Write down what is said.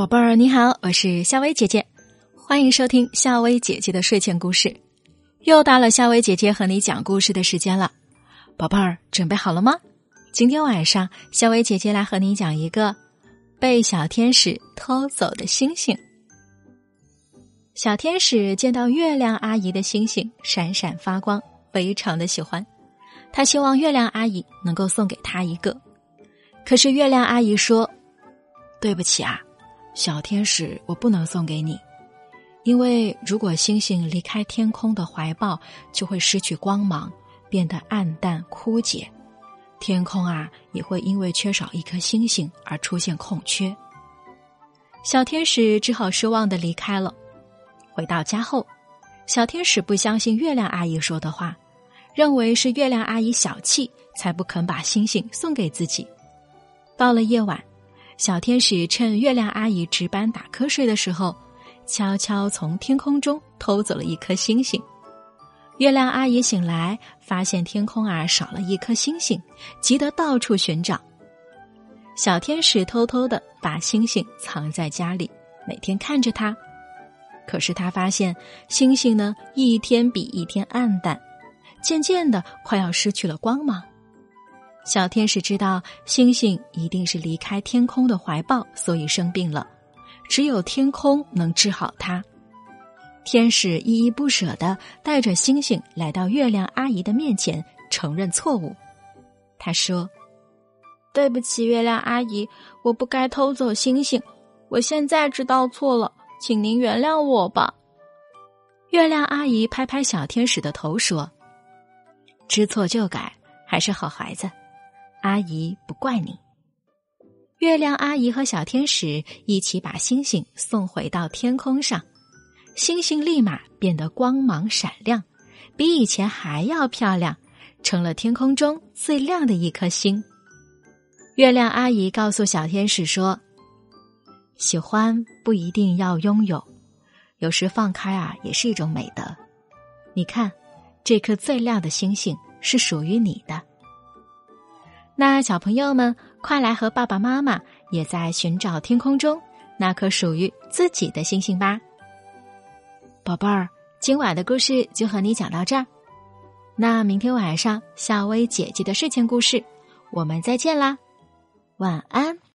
宝贝儿，你好，我是夏薇姐姐，欢迎收听夏薇姐姐的睡前故事。又到了夏薇姐姐和你讲故事的时间了，宝贝儿，准备好了吗？今天晚上，夏薇姐姐来和你讲一个被小天使偷走的星星。小天使见到月亮阿姨的星星闪闪发光，非常的喜欢，他希望月亮阿姨能够送给他一个。可是月亮阿姨说：“对不起啊，小天使，我不能送给你，因为如果星星离开天空的怀抱，就会失去光芒，变得暗淡枯竭。天空啊，也会因为缺少一颗星星而出现空缺。”小天使只好失望的离开了。回到家后，小天使不相信月亮阿姨说的话，认为是月亮阿姨小气，才不肯把星星送给自己。到了夜晚，小天使趁月亮阿姨值班打瞌睡的时候，悄悄从天空中偷走了一颗星星。月亮阿姨醒来，发现天空啊少了一颗星星，急得到处寻找。小天使偷偷的把星星藏在家里，每天看着它。可是他发现星星呢一天比一天暗淡，渐渐的快要失去了光芒。小天使知道星星一定是离开天空的怀抱，所以生病了。只有天空能治好它。天使依依不舍的带着星星来到月亮阿姨的面前，承认错误。他说：“对不起，月亮阿姨，我不该偷走星星。我现在知道错了，请您原谅我吧。”月亮阿姨拍拍小天使的头说：“知错就改，还是好孩子。”阿姨不怪你。月亮阿姨和小天使一起把星星送回到天空上，星星立马变得光芒闪亮，比以前还要漂亮，成了天空中最亮的一颗星。月亮阿姨告诉小天使说：“喜欢不一定要拥有，有时放开啊也是一种美德。你看，这颗最亮的星星是属于你的。”那小朋友们，快来和爸爸妈妈也在寻找天空中那颗属于自己的星星吧。宝贝儿，今晚的故事就和你讲到这儿。那明天晚上，夏薇姐姐的睡前故事，我们再见啦，晚安。